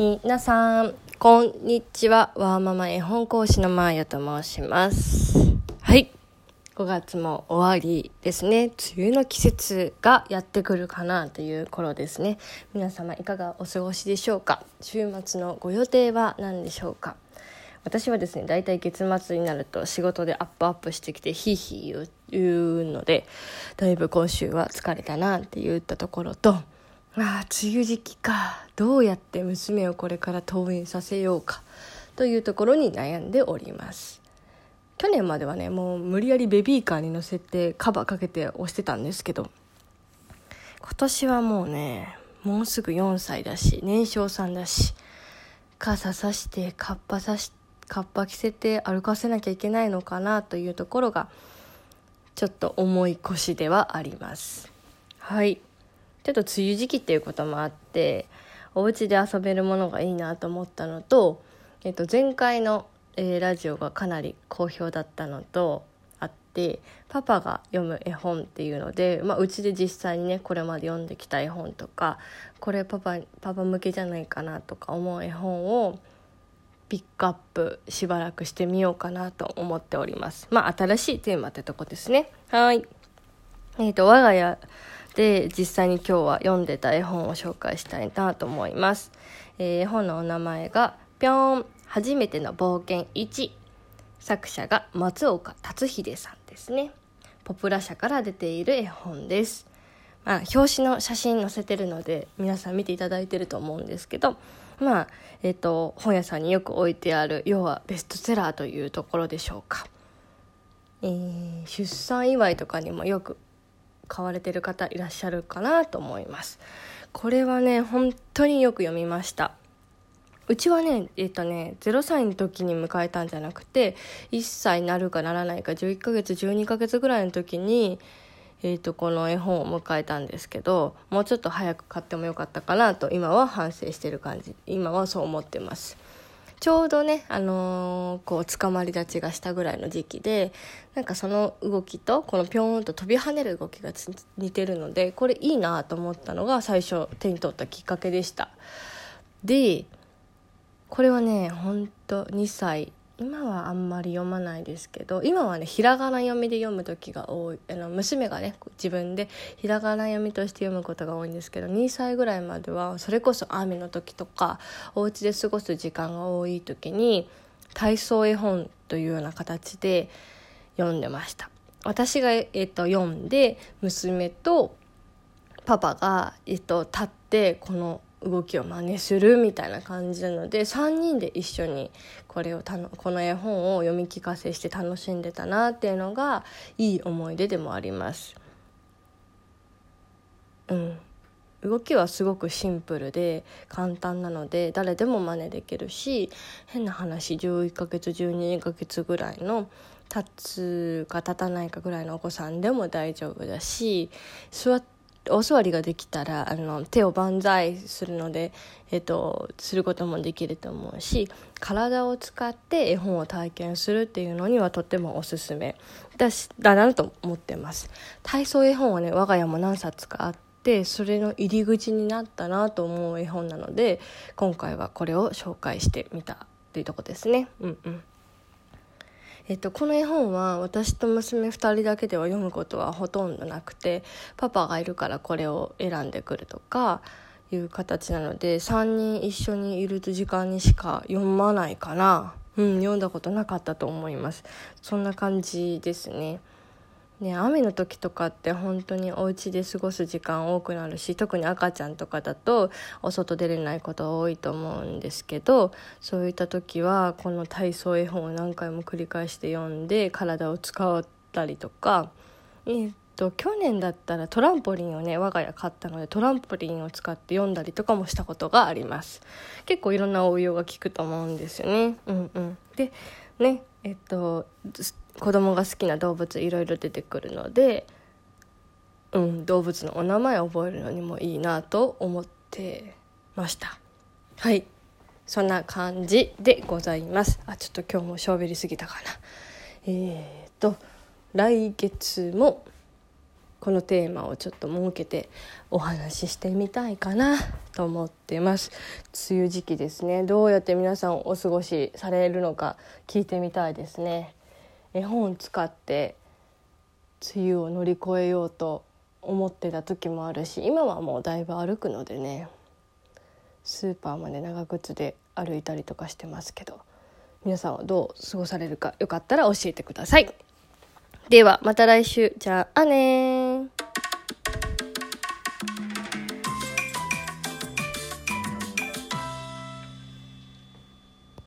皆さん、こんにちは。ワーママ絵本講師のマーヤと申します。はい。5月も終わりですね。梅雨の季節がやってくるかなという頃ですね。皆様いかがお過ごしでしょうか？週末のご予定は何でしょうか？私はですね、大体月末になると仕事でアップアップしてきてヒーヒー言う言うので、だいぶ今週は疲れたなって言ったところと、あ梅雨時期か。どうやって娘をこれから登園させようか。というところに悩んでおります。去年まではねもう無理やりベビーカーに乗せてカバーかけて押してたんですけど今年はもうねもうすぐ4歳だし年少さんだし傘さしてカッパさしカッパ着せて歩かせなきゃいけないのかなというところがちょっと重い腰ではあります。はい。ちょっと梅雨時期っていうこともあってお家で遊べるものがいいなと思ったのと、えっと、前回の、えー、ラジオがかなり好評だったのとあってパパが読む絵本っていうので、まあ、うちで実際にねこれまで読んできた絵本とかこれパパパパ向けじゃないかなとか思う絵本をピックアップしばらくしてみようかなと思っております。まあ新しいテーマってとこですね。はい。えっ、ー、と我が家で実際に今日は読んでた絵本を紹介したいなと思います、えー、絵本のお名前が「ぴょん。初めての冒険1」作者が松岡達秀さんですね。ポプラ社から出ている絵本です。まあ、表紙の写真載せてるので皆さん見ていただいてると思うんですけどまあえっ、ー、と本屋さんによく置いてある要はベストセラーというところでしょうか、えー、出産祝いとかにもよく買われてる方いらっしゃるかなと思います。これはね本当によく読みました。うちはねえっ、とね0歳の時に迎えたんじゃなくて1歳なるかならないか11ヶ月12ヶ月ぐらいの時にえーと、とこの絵本を迎えたんですけどもうちょっと早く買ってもよかったかなと今は反省してる感じ。今はそう思ってます。ちょうどね、あのー、こう、捕まり立ちがしたぐらいの時期で、なんかその動きと、このぴょーんと飛び跳ねる動きが似てるので、これいいなと思ったのが最初手に取ったきっかけでした。で、これはね、ほんと2歳今はあんまり読まないですけど今はねひらがな読みで読む時が多い。あの娘がね自分でひらがな読みとして読むことが多いんですけど2歳ぐらいまではそれこそ雨の時とかお家で過ごす時間が多い時に体操絵本というような形で読んでました。私が、えっと、読んで娘とパパが、えっと、立ってこの動きを真似するみたいな感じなので3人で一緒にこれをたのこの絵本を読み聞かせして楽しんでたなっていうのがいい思い出でもあります。うん、動きはすごくシンプルで簡単なので誰でも真似できるし変な話11ヶ月12ヶ月ぐらいの立つか立たないかぐらいのお子さんでも大丈夫だし座ってお座りができたらあの手を万歳するので、えっと、することもできると思うし体を使って絵本を体験するっていうのにはとってもおすすめ。だしだなと思ってます。体操絵本はね我が家も何冊かあってそれの入り口になったなと思う絵本なので今回はこれを紹介してみたっていうとこですね。うんうん。えっと、この絵本は私と娘2人だけでは読むことはほとんどなくてパパがいるからこれを選んでくるとかいう形なので3人一緒にいる時間にしか読まないから、うん、読んだことなかったと思いますそんな感じですね。ね、雨の時とかって本当にお家で過ごす時間多くなるし特に赤ちゃんとかだとお外出れないこと多いと思うんですけどそういった時はこの体操絵本を何回も繰り返して読んで体を使ったりとか、え、っと去年だったらトランポリンをね我が家買ったのでトランポリンを使って読んだりとかもしたことがあります。結構いろんな応用が効くと思うんですよね。うんうん。でねえっと子供が好きな動物いろいろ出てくるので、うん、動物のお名前を覚えるのにもいいなと思ってました。はい。そんな感じでございます。あちょっと今日もしょべりすぎたかな。えー、と来月もこのテーマをちょっと設けてお話ししてみたいかなと思ってます。梅雨時期ですね。どうやって皆さんお過ごしされるのか聞いてみたいですね。絵本使って梅雨を乗り越えようと思ってた時もあるし今はもうだいぶ歩くのでねスーパーまで長靴で歩いたりとかしてますけど皆さんはどう過ごされるかよかったら教えてください。ではまた来週じゃあね